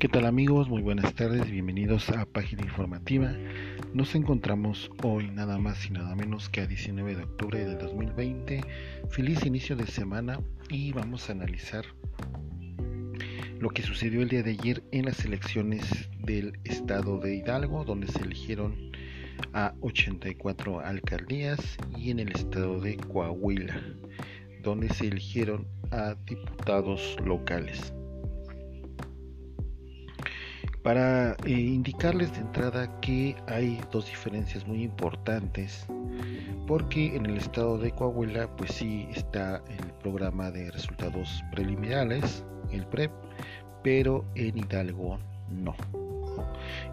¿Qué tal amigos? Muy buenas tardes, bienvenidos a Página Informativa. Nos encontramos hoy nada más y nada menos que a 19 de octubre del 2020. Feliz inicio de semana y vamos a analizar lo que sucedió el día de ayer en las elecciones del estado de Hidalgo, donde se eligieron a 84 alcaldías y en el estado de Coahuila, donde se eligieron a diputados locales. Para eh, indicarles de entrada que hay dos diferencias muy importantes, porque en el estado de Coahuila pues sí está el programa de resultados preliminares, el PREP, pero en Hidalgo no.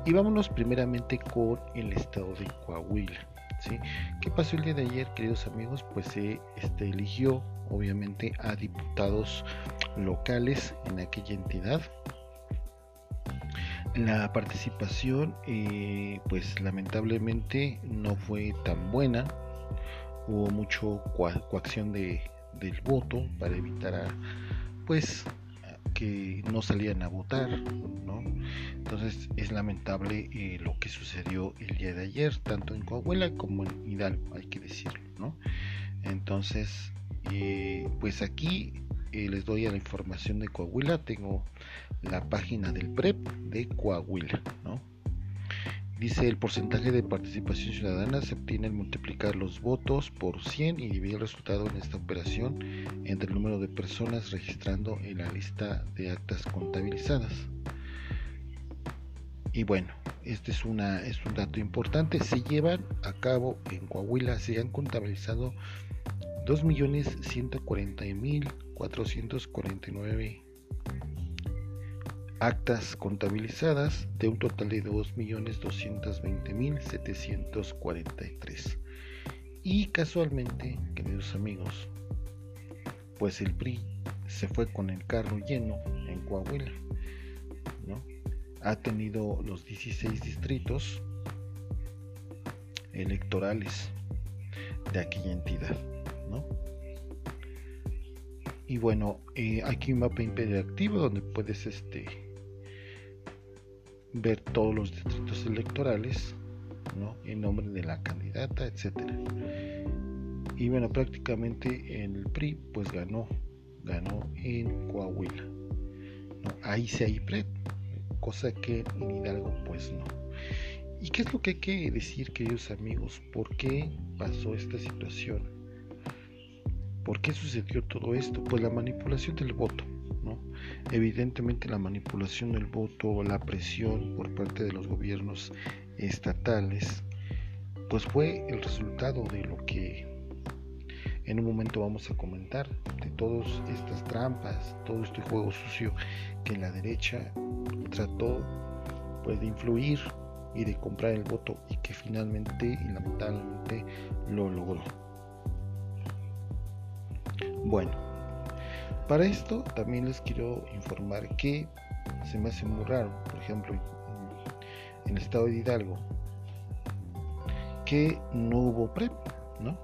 Y vámonos primeramente con el estado de Coahuila. ¿sí? ¿Qué pasó el día de ayer, queridos amigos? Pues se este, eligió obviamente a diputados locales en aquella entidad la participación eh, pues lamentablemente no fue tan buena hubo mucho coacción de, del voto para evitar a, pues que no salían a votar ¿no? entonces es lamentable eh, lo que sucedió el día de ayer tanto en Coahuila como en Hidalgo hay que decirlo ¿no? entonces eh, pues aquí les doy a la información de Coahuila tengo la página del PREP de Coahuila. ¿no? Dice el porcentaje de participación ciudadana se obtiene al multiplicar los votos por 100 y dividir el resultado en esta operación entre el número de personas registrando en la lista de actas contabilizadas. Y bueno, este es, una, es un dato importante. Se llevan a cabo en Coahuila, se han contabilizado 2.140.449 actas contabilizadas de un total de 2.220.743. Y casualmente, queridos amigos, pues el PRI se fue con el carro lleno en Coahuila. Ha tenido los 16 distritos electorales de aquella entidad. Y bueno, eh, aquí un mapa interactivo donde puedes este, ver todos los distritos electorales, ¿no? en nombre de la candidata, etcétera. Y bueno, prácticamente el PRI pues ganó, ganó en Coahuila. ¿no? Ahí sí hay PREP, cosa que en Hidalgo pues no. ¿Y qué es lo que hay que decir, queridos amigos? ¿Por qué pasó esta situación? ¿Por qué sucedió todo esto? Pues la manipulación del voto. Evidentemente la manipulación del voto, la presión por parte de los gobiernos estatales, pues fue el resultado de lo que en un momento vamos a comentar, de todas estas trampas, todo este juego sucio que la derecha trató pues de influir y de comprar el voto y que finalmente y lamentablemente lo logró. Bueno, para esto también les quiero informar que se me hace muy raro, por ejemplo, en el estado de Hidalgo, que no hubo PREP, ¿no?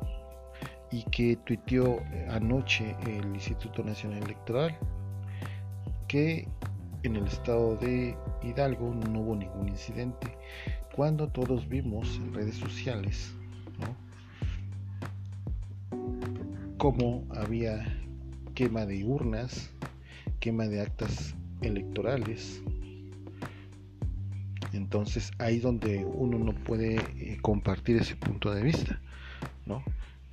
Y que tuiteó anoche el Instituto Nacional Electoral que en el estado de Hidalgo no hubo ningún incidente, cuando todos vimos en redes sociales, ¿no? cómo había quema de urnas, quema de actas electorales. Entonces ahí donde uno no puede eh, compartir ese punto de vista, ¿no?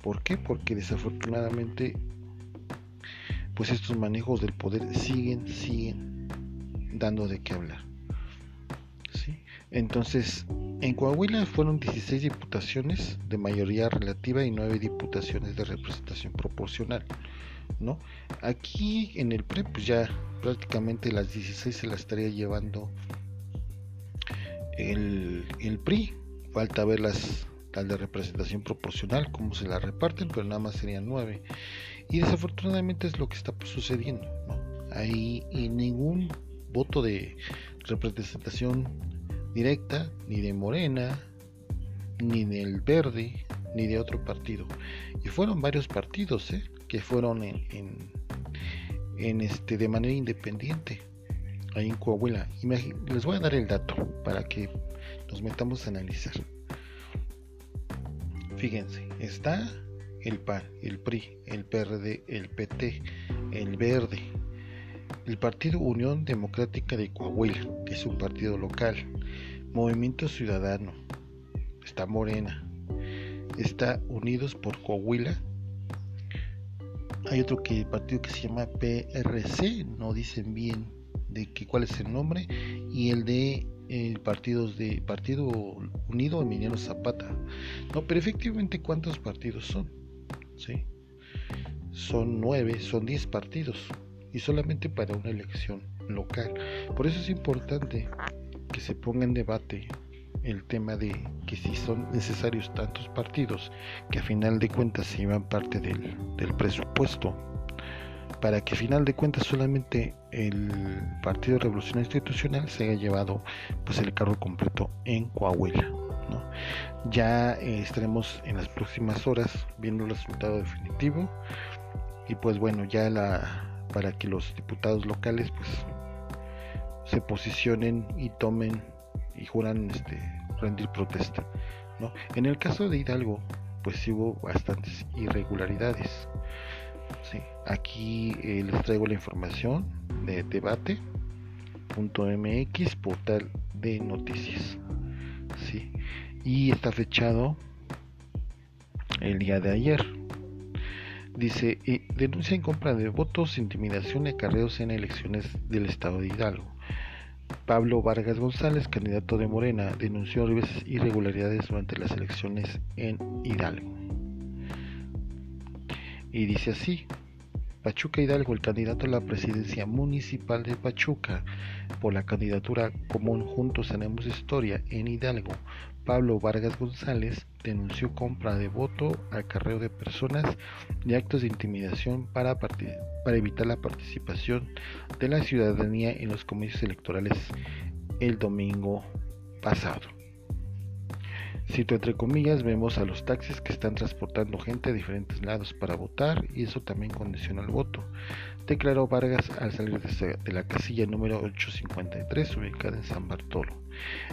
¿Por qué? Porque desafortunadamente pues estos manejos del poder siguen, siguen dando de qué hablar. ¿sí? Entonces, en Coahuila fueron 16 diputaciones de mayoría relativa y 9 diputaciones de representación proporcional. ¿No? Aquí en el PRE, pues ya prácticamente las 16 se las estaría llevando el, el PRI. Falta ver las de representación proporcional, cómo se la reparten, pero nada más serían 9. Y desafortunadamente es lo que está sucediendo. ¿no? Hay ningún voto de representación directa, ni de Morena, ni del Verde, ni de otro partido. Y fueron varios partidos, ¿eh? Que fueron en, este, de manera independiente. ahí en Coahuila. Les voy a dar el dato para que nos metamos a analizar. Fíjense, está el PAN, el PRI, el PRD, el PT, el Verde, el Partido Unión Democrática de Coahuila, que es un partido local, Movimiento Ciudadano, está Morena, está Unidos por Coahuila, hay otro que partido que se llama PRC, no dicen bien de que, cuál es el nombre, y el de el partidos de Partido Unido Emiliano Zapata. No, pero efectivamente cuántos partidos son, ¿sí? Son nueve, son diez partidos y solamente para una elección local. Por eso es importante que se ponga en debate el tema de que si son necesarios tantos partidos que a final de cuentas se llevan parte del, del presupuesto para que a final de cuentas solamente el Partido Revolución Institucional se haya llevado pues el carro completo en Coahuila. Ya eh, estaremos en las próximas horas viendo el resultado definitivo y pues bueno ya la para que los diputados locales pues se posicionen y tomen y juran este, rendir protesta. ¿no? En el caso de Hidalgo, pues hubo bastantes irregularidades. ¿sí? Aquí eh, les traigo la información de debate.mx, portal de noticias. ¿sí? Y está fechado el día de ayer. Dice, eh, denuncia en compra de votos, intimidación y acarreos en elecciones del estado de Hidalgo. Pablo Vargas González, candidato de Morena, denunció diversas irregularidades durante las elecciones en Hidalgo. Y dice así, Pachuca Hidalgo, el candidato a la presidencia municipal de Pachuca por la candidatura común Juntos Haremos Historia en Hidalgo, Pablo Vargas González denunció compra de voto, acarreo de personas y actos de intimidación para, para evitar la participación de la ciudadanía en los comicios electorales el domingo pasado. Cito entre comillas, vemos a los taxis que están transportando gente a diferentes lados para votar y eso también condiciona el voto, declaró Vargas al salir de la casilla número 853 ubicada en San Bartolo.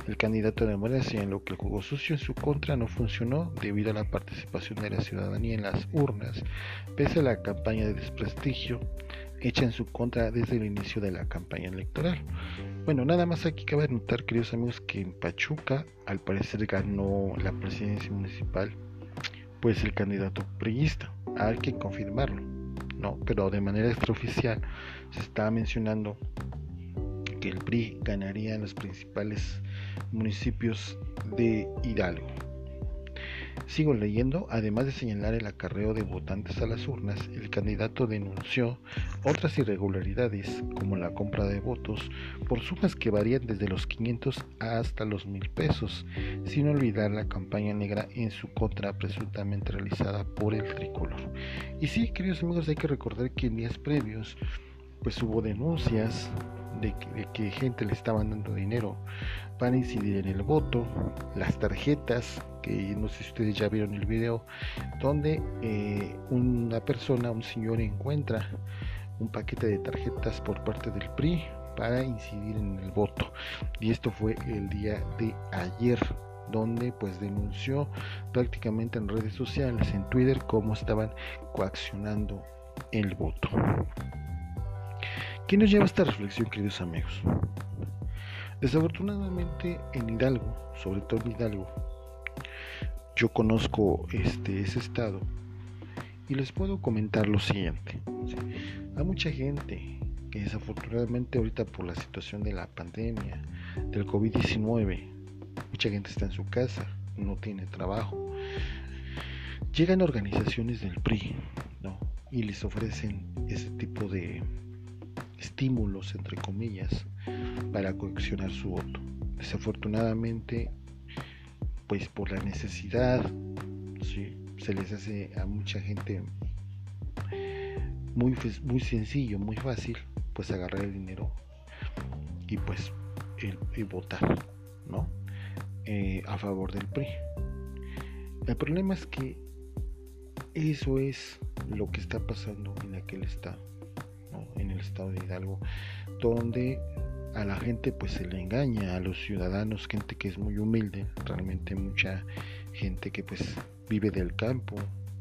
El candidato de Morena señaló que el juego sucio en su contra no funcionó debido a la participación de la ciudadanía en las urnas, pese a la campaña de desprestigio hecha en su contra desde el inicio de la campaña electoral. Bueno, nada más aquí cabe notar, queridos amigos, que en Pachuca al parecer ganó la presidencia municipal pues el candidato priista. Hay que confirmarlo, ¿no? Pero de manera extraoficial se está mencionando que el PRI ganaría en los principales municipios de Hidalgo. Sigo leyendo, además de señalar el acarreo de votantes a las urnas, el candidato denunció otras irregularidades, como la compra de votos, por sumas que varían desde los 500 hasta los 1000 pesos, sin olvidar la campaña negra en su contra presuntamente realizada por el tricolor. Y sí, queridos amigos, hay que recordar que en días previos, pues hubo denuncias de que, gente le estaban dando dinero para incidir en el voto, las tarjetas, que no sé si ustedes ya vieron el video, donde eh, una persona, un señor encuentra un paquete de tarjetas por parte del PRI para incidir en el voto. Y esto fue el día de ayer donde pues denunció prácticamente en redes sociales, en Twitter, cómo estaban coaccionando el voto. ¿Qué nos lleva esta reflexión, queridos amigos? Desafortunadamente en Hidalgo, sobre todo en Hidalgo, yo conozco este, ese estado y les puedo comentar lo siguiente. Hay mucha gente que desafortunadamente ahorita por la situación de la pandemia, del COVID-19, mucha gente está en su casa, no tiene trabajo. Llegan organizaciones del PRI y les ofrecen ese tipo de estímulos, entre comillas, para coaccionar su voto. Desafortunadamente, pues por la necesidad, ¿sí? se les hace a mucha gente muy, muy sencillo, muy fácil, pues agarrar el dinero y pues votar, ¿no? Eh, a favor del PRI. El problema es que eso es lo que está pasando en aquel estado estado de Hidalgo, donde a la gente pues se le engaña, a los ciudadanos, gente que es muy humilde, realmente mucha gente que pues vive del campo,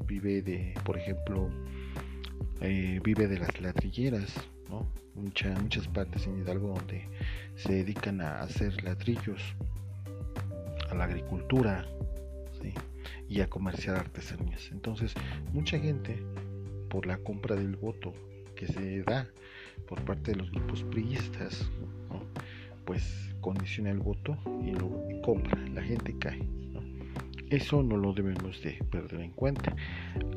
vive de, por ejemplo, eh, vive de las ladrilleras, ¿no? muchas partes en Hidalgo donde se dedican a hacer ladrillos, a la agricultura y a comerciar artesanías. Entonces, mucha gente, por la compra del voto que se da por parte de los grupos priistas, pues condiciona el voto y lo compra, la gente cae. Eso no lo debemos de perder en cuenta.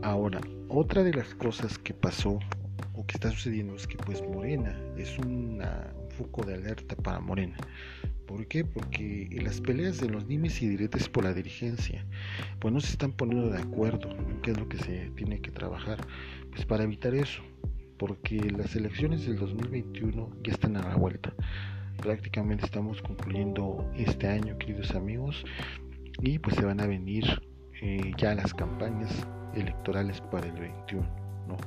Ahora, otra de las cosas que pasó o que está sucediendo es que pues Morena es un foco de alerta para Morena. ¿Por qué? Porque en las peleas de los dimes y diretes por la dirigencia, pues no se están poniendo de acuerdo en qué es lo que se tiene que trabajar, pues para evitar eso, porque las elecciones del 2021 ya están a la vuelta. Prácticamente estamos concluyendo este año, queridos amigos, y pues se van a venir eh, ya las campañas electorales para el 21, ¿no?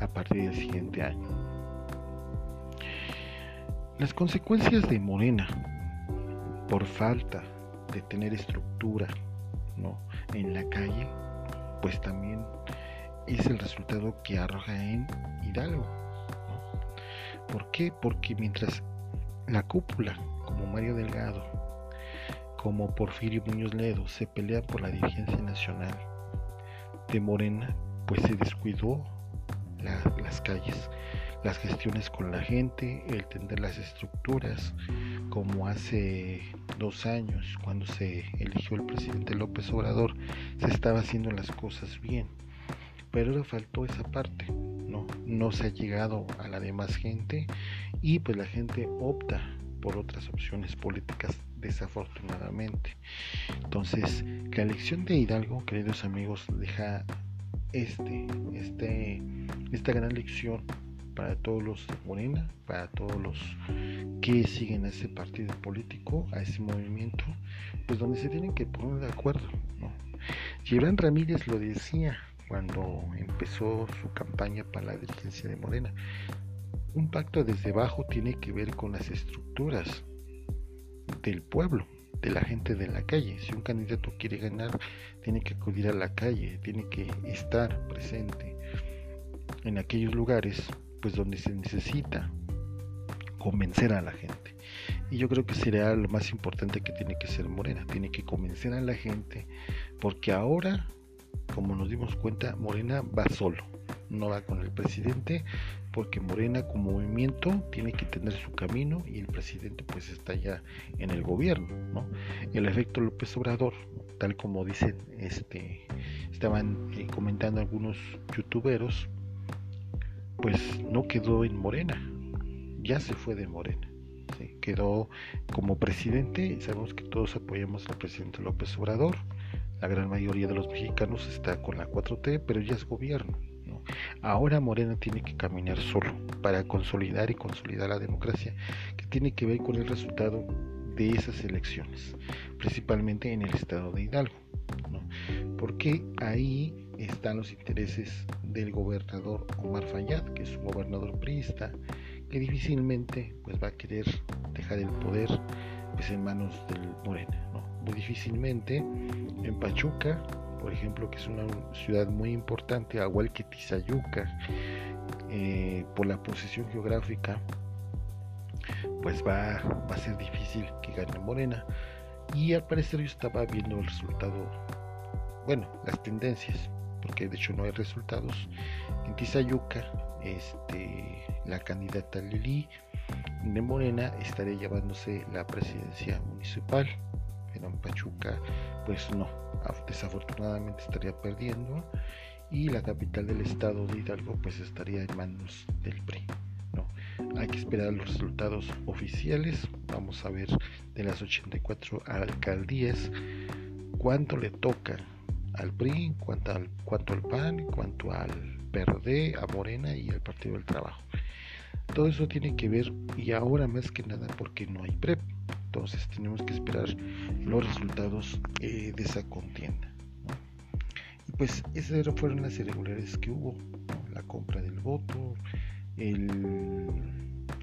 a partir del siguiente año. Las consecuencias de Morena por falta de tener estructura ¿no? en la calle, pues también es el resultado que arroja en Hidalgo. ¿Por qué? Porque mientras la cúpula, como Mario Delgado, como Porfirio Muñoz Ledo se pelean por la dirigencia nacional de Morena, pues se descuidó las calles, las gestiones con la gente, el tender las estructuras, como hace dos años cuando se eligió el presidente López Obrador, se estaba haciendo las cosas bien, pero le faltó esa parte, no, no se ha llegado a la demás gente y pues la gente opta por otras opciones políticas desafortunadamente. Entonces, la elección de Hidalgo, queridos amigos, deja este, este, esta gran lección para todos los de Morena, para todos los que siguen a ese partido político, a ese movimiento, pues donde se tienen que poner de acuerdo. ¿no? Gibran Ramírez lo decía cuando empezó su campaña para la dirigencia de Morena. Un pacto desde abajo tiene que ver con las estructuras del pueblo, de la gente de la calle. Si un candidato quiere ganar, tiene que acudir a la calle, tiene que estar presente en aquellos lugares pues donde se necesita convencer a la gente. Y yo creo que sería lo más importante que tiene que ser Morena, tiene que convencer a la gente, porque ahora, como nos dimos cuenta, Morena va solo no va con el presidente, porque Morena como movimiento tiene que tener su camino y el presidente pues está ya en el gobierno, ¿no? El efecto López Obrador, tal como dicen, este, estaban eh, comentando algunos youtuberos, pues no quedó en Morena, ya se fue de Morena. Quedó como presidente, sabemos que todos apoyamos al presidente López Obrador, la gran mayoría de los mexicanos está con la 4T, pero ya es gobierno. Ahora Morena tiene que caminar solo para consolidar y consolidar la democracia, que tiene que ver con el resultado de esas elecciones, principalmente en el estado de Hidalgo, porque ahí están los intereses del gobernador Omar Fayad, que es un gobernador priista, que difícilmente pues, va a querer dejar el poder pues, en manos del Morena. Muy difícilmente en Pachuca por ejemplo, que es una ciudad muy importante, igual que Tizayuca, eh, por la posición geográfica, pues va, va a ser difícil que gane Morena. Y al parecer yo estaba viendo el resultado, bueno, las tendencias, porque de hecho no hay resultados. En Tizayuca, este, la candidata Lili de Morena estaría llevándose la presidencia municipal, en Pachuca, pues no, desafortunadamente estaría perdiendo y la capital del estado de Hidalgo pues estaría en manos del PRI. ¿no? Hay que esperar los resultados oficiales. Vamos a ver de las 84 alcaldías cuánto le toca al PRI, cuánto al, cuánto al PAN, cuánto al PRD, a Morena y al Partido del Trabajo. Todo eso tiene que ver y ahora más que nada porque no hay PREP. Entonces tenemos que esperar los resultados eh, de esa contienda. Y pues esas fueron las irregularidades que hubo. La compra del voto, el,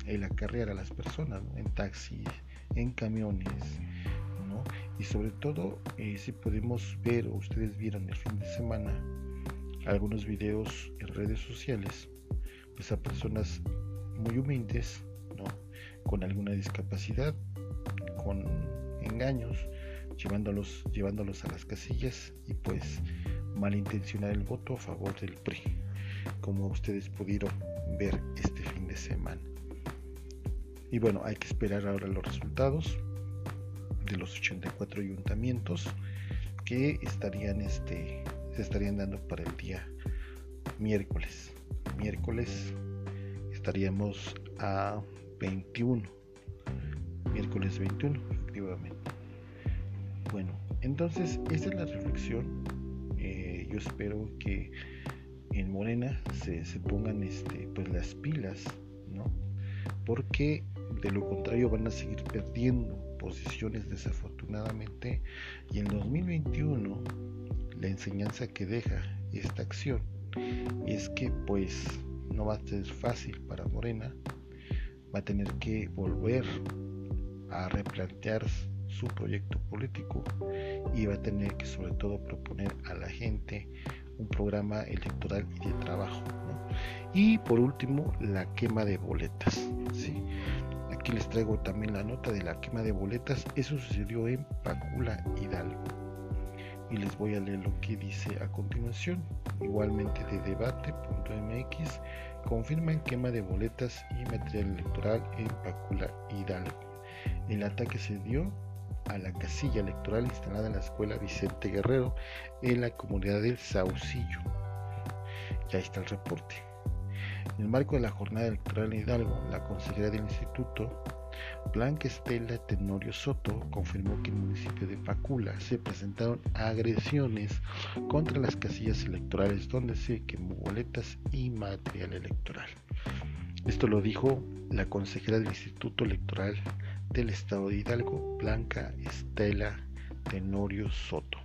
el acarrear a las personas en taxis, en camiones. Y sobre todo, eh, si podemos ver, o ustedes vieron el fin de semana, algunos videos en redes sociales, pues a personas muy humildes. Con alguna discapacidad, engaños, llevándolos, llevándolos a las casillas y pues malintencionar el voto a favor del PRI, como ustedes pudieron ver este fin de semana. Y bueno, hay que esperar ahora los resultados de los 84 ayuntamientos que estarían este se estarían dando para el día miércoles. Miércoles estaríamos a 21. Miércoles 21, efectivamente. Bueno, entonces esa es la reflexión. Eh, yo espero que en Morena se, se, pongan este, pues las pilas, ¿no? Porque de lo contrario van a seguir perdiendo posiciones desafortunadamente y en 2021 la enseñanza que deja esta acción es que pues no va a ser fácil para Morena, va a tener que volver a replantear su proyecto político y va a tener que sobre todo proponer a la gente un programa electoral y de trabajo. Y por último, la quema de boletas. ¿sí? Aquí les traigo también la nota de la quema de boletas. Eso sucedió en Pacula Hidalgo. Y les voy a leer lo que dice a continuación. Igualmente de debate.mx confirman quema de boletas y material electoral en Pacula Hidalgo. El ataque se dio a la casilla electoral instalada en la escuela Vicente Guerrero en la comunidad del Saucillo. Ya está el reporte. En el marco de la jornada electoral en Hidalgo, la consejera del instituto, Blanca Estela Tenorio Soto, confirmó que en el municipio de Pacula se presentaron agresiones contra las casillas electorales donde se quemó boletas y material electoral. Esto lo dijo la consejera del Instituto Electoral del Estado de Hidalgo, Blanca Estela Tenorio Soto.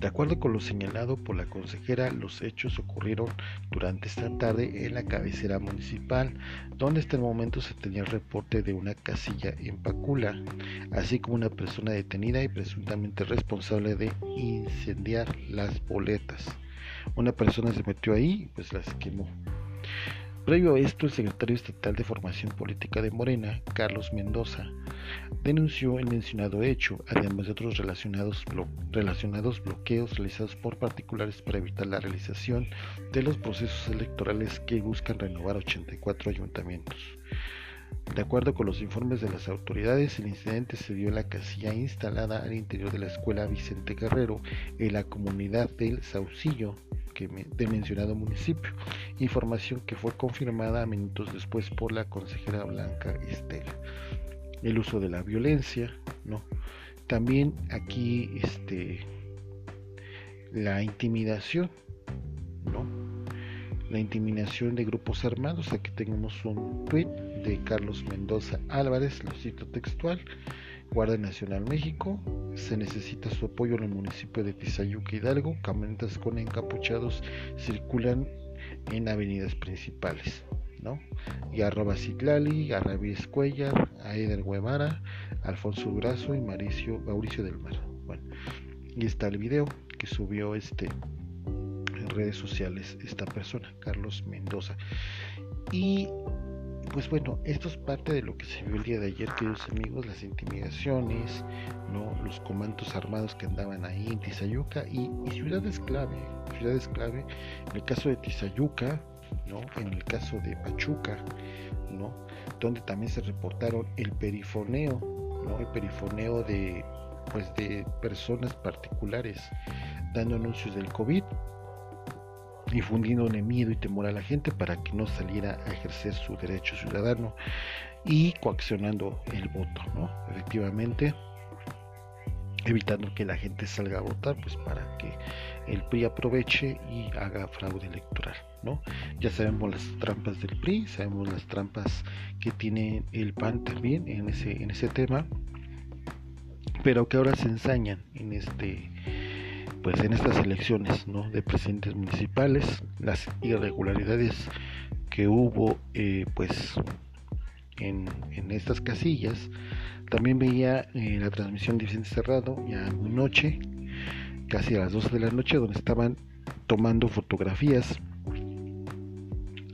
De acuerdo con lo señalado por la consejera, los hechos ocurrieron durante esta tarde en la cabecera municipal, donde hasta el momento se tenía el reporte de una casilla en Pacula, así como una persona detenida y presuntamente responsable de incendiar las boletas. Una persona se metió ahí y pues las quemó. Previo a esto, el secretario estatal de Formación Política de Morena, Carlos Mendoza, denunció el mencionado hecho, además de otros relacionados, relacionados bloqueos realizados por particulares para evitar la realización de los procesos electorales que buscan renovar 84 ayuntamientos. De acuerdo con los informes de las autoridades, el incidente se dio en la casilla instalada al interior de la escuela Vicente Guerrero, en la comunidad del Saucillo, del mencionado municipio, información que fue confirmada minutos después por la consejera Blanca Estela. El uso de la violencia, ¿no? También aquí este la intimidación, ¿no? La intimidación de grupos armados. Aquí tenemos un tweet de Carlos Mendoza Álvarez, lo cito textual. Guardia Nacional México, se necesita su apoyo en el municipio de Tizayuca Hidalgo, camionetas con encapuchados circulan en avenidas principales, ¿no? Y arroba Citlali, a Cuellar, a Eder Guevara, Alfonso Durazo y Mauricio, Mauricio del Mar. Bueno, y está el video que subió este en redes sociales esta persona, Carlos Mendoza. Y pues bueno, esto es parte de lo que se vio el día de ayer, queridos amigos, las intimidaciones, ¿no? los comandos armados que andaban ahí en Tizayuca y, ciudades clave, ciudades clave, en el caso de Tizayuca, ¿no? en el caso de Pachuca, ¿no? donde también se reportaron el perifoneo, ¿no? el perifoneo de, pues, de personas particulares dando anuncios del COVID difundiéndole miedo y temor a la gente para que no saliera a ejercer su derecho ciudadano y coaccionando el voto, ¿no? Efectivamente, evitando que la gente salga a votar, pues para que el PRI aproveche y haga fraude electoral, ¿no? Ya sabemos las trampas del PRI, sabemos las trampas que tiene el PAN también en ese, en ese tema, pero que ahora se ensañan en este pues en estas elecciones ¿no? de presidentes municipales las irregularidades que hubo eh, pues en, estas casillas. También veía eh, la transmisión de Vicente Cerrado ya noche, casi a las 12 de la noche, donde estaban tomando fotografías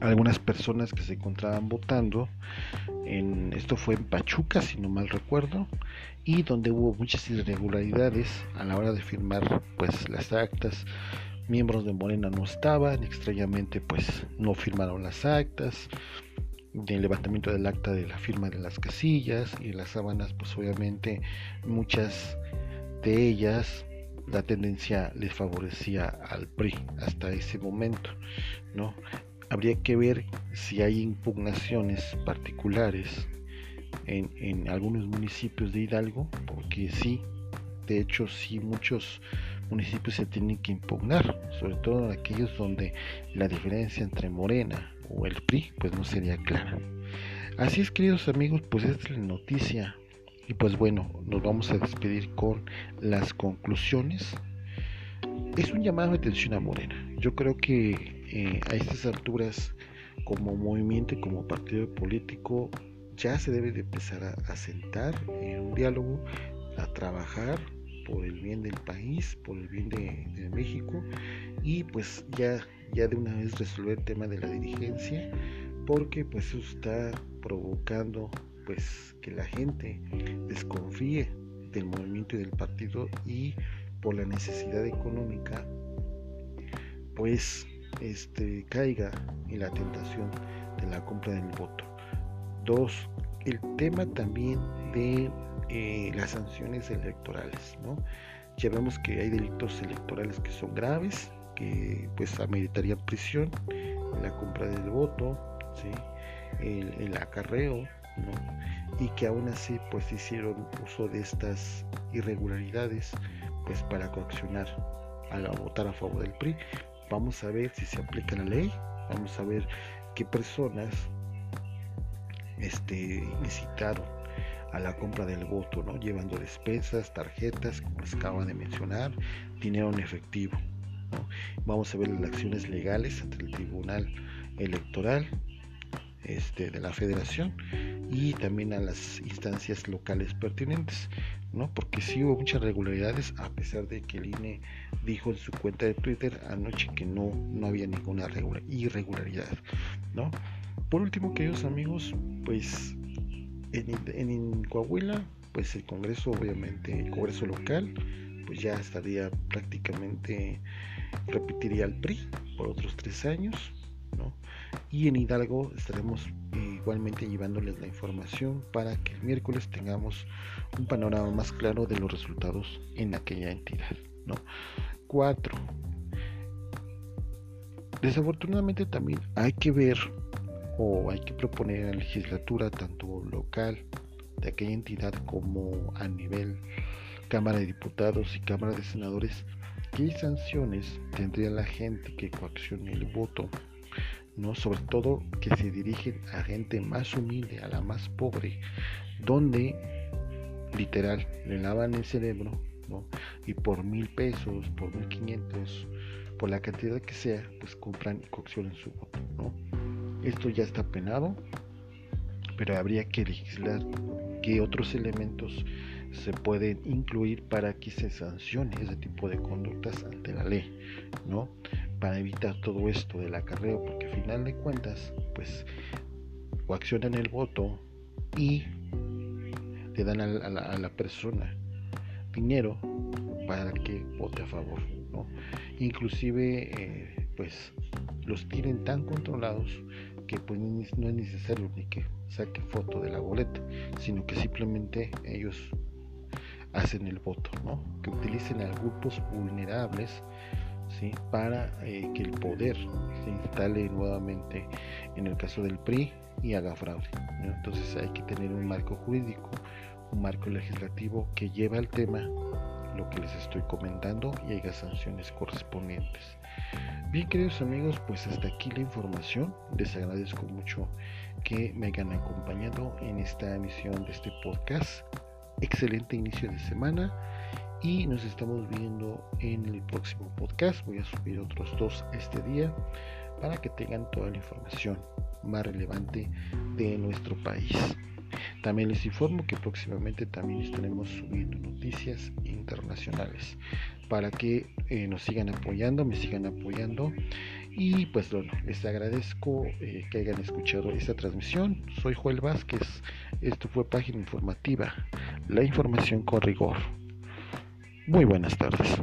algunas personas que se encontraban votando. En, esto fue en Pachuca, si no mal recuerdo, y donde hubo muchas irregularidades a la hora de firmar pues las actas. Miembros de Morena no estaban, extrañamente pues no firmaron las actas. Del levantamiento del acta de la firma de las casillas y las sábanas, pues obviamente muchas de ellas la tendencia les favorecía al PRI hasta ese momento, ¿no? Habría que ver si hay impugnaciones particulares en, algunos municipios de Hidalgo, porque sí, de hecho sí muchos municipios se tienen que impugnar, sobre todo en aquellos donde la diferencia entre Morena o el PRI pues no sería clara. Así es queridos amigos, pues esta es la noticia y pues bueno, nos vamos a despedir con las conclusiones. Es un llamado de atención a Morena. Yo creo que eh, a estas alturas como movimiento y como partido político ya se debe de empezar a, sentar en un diálogo, a trabajar por el bien del país, por el bien de, México y pues ya, ya de una vez resolver el tema de la dirigencia porque pues eso está provocando pues que la gente desconfíe del movimiento y del partido y por la necesidad económica pues este, caiga en la tentación de la compra del voto. Dos, el tema también de eh, las sanciones electorales, ¿no? Ya vemos que hay delitos electorales que son graves, que pues ameritarían prisión, la compra del voto, ¿sí? el, acarreo, ¿no? y que aún así pues hicieron uso de estas irregularidades pues para coaccionar a votar a favor del PRI vamos a ver si se aplica la ley, vamos a ver qué personas este, incitaron a la compra del voto, ¿no? llevando despensas, tarjetas, como les acabo de mencionar, dinero en efectivo. Vamos a ver las acciones legales ante el Tribunal Electoral este, de la Federación y también a las instancias locales pertinentes. ¿No? Porque sí hubo muchas regularidades, a pesar de que el INE dijo en su cuenta de Twitter anoche que no, no había ninguna irregularidad, ¿no? Por último, queridos amigos, pues en, en Coahuila, pues el Congreso, obviamente, el Congreso local, pues ya estaría prácticamente, repetiría el PRI por otros tres años, Y en Hidalgo estaremos igualmente llevándoles la información para que el miércoles tengamos un panorama más claro de los resultados en aquella entidad. ¿no? 4. Desafortunadamente también hay que ver o hay que proponer en la legislatura, tanto local de aquella entidad como a nivel Cámara de Diputados y Cámara de Senadores, qué sanciones tendría la gente que coaccione el voto ¿no? sobre todo que se dirigen a gente más humilde, a la más pobre, donde literal le lavan el cerebro y por mil pesos, por mil quinientos, por la cantidad que sea, pues compran y coccionan su voto. Esto ya está penado, pero habría que legislar qué otros elementos se pueden incluir para que se sancione ese tipo de conductas ante la ley, ¿no? para evitar todo esto del acarreo, porque al final de cuentas, pues coaccionan el voto y le dan a la, persona dinero para que vote a favor, ¿no? Inclusive, eh, pues los tienen tan controlados que pues no es necesario ni que saque foto de la boleta, sino que simplemente ellos hacen el voto, ¿no? Que utilicen a grupos vulnerables para eh, que el poder se instale nuevamente en el caso del PRI y haga fraude. Entonces hay que tener un marco jurídico, un marco legislativo que lleve al tema lo que les estoy comentando y haga sanciones correspondientes. Bien queridos amigos, pues hasta aquí la información. Les agradezco mucho que me hayan acompañado en esta emisión de este podcast. Excelente inicio de semana y nos estamos viendo en el próximo podcast. Voy a subir otros dos este día para que tengan toda la información más relevante de nuestro país. También les informo que próximamente también estaremos subiendo noticias internacionales para que eh, nos sigan apoyando, me sigan apoyando. Y pues bueno, les agradezco eh, que hayan escuchado esta transmisión. Soy Joel Vázquez. Esto fue Página Informativa. La información con rigor. Muy buenas tardes.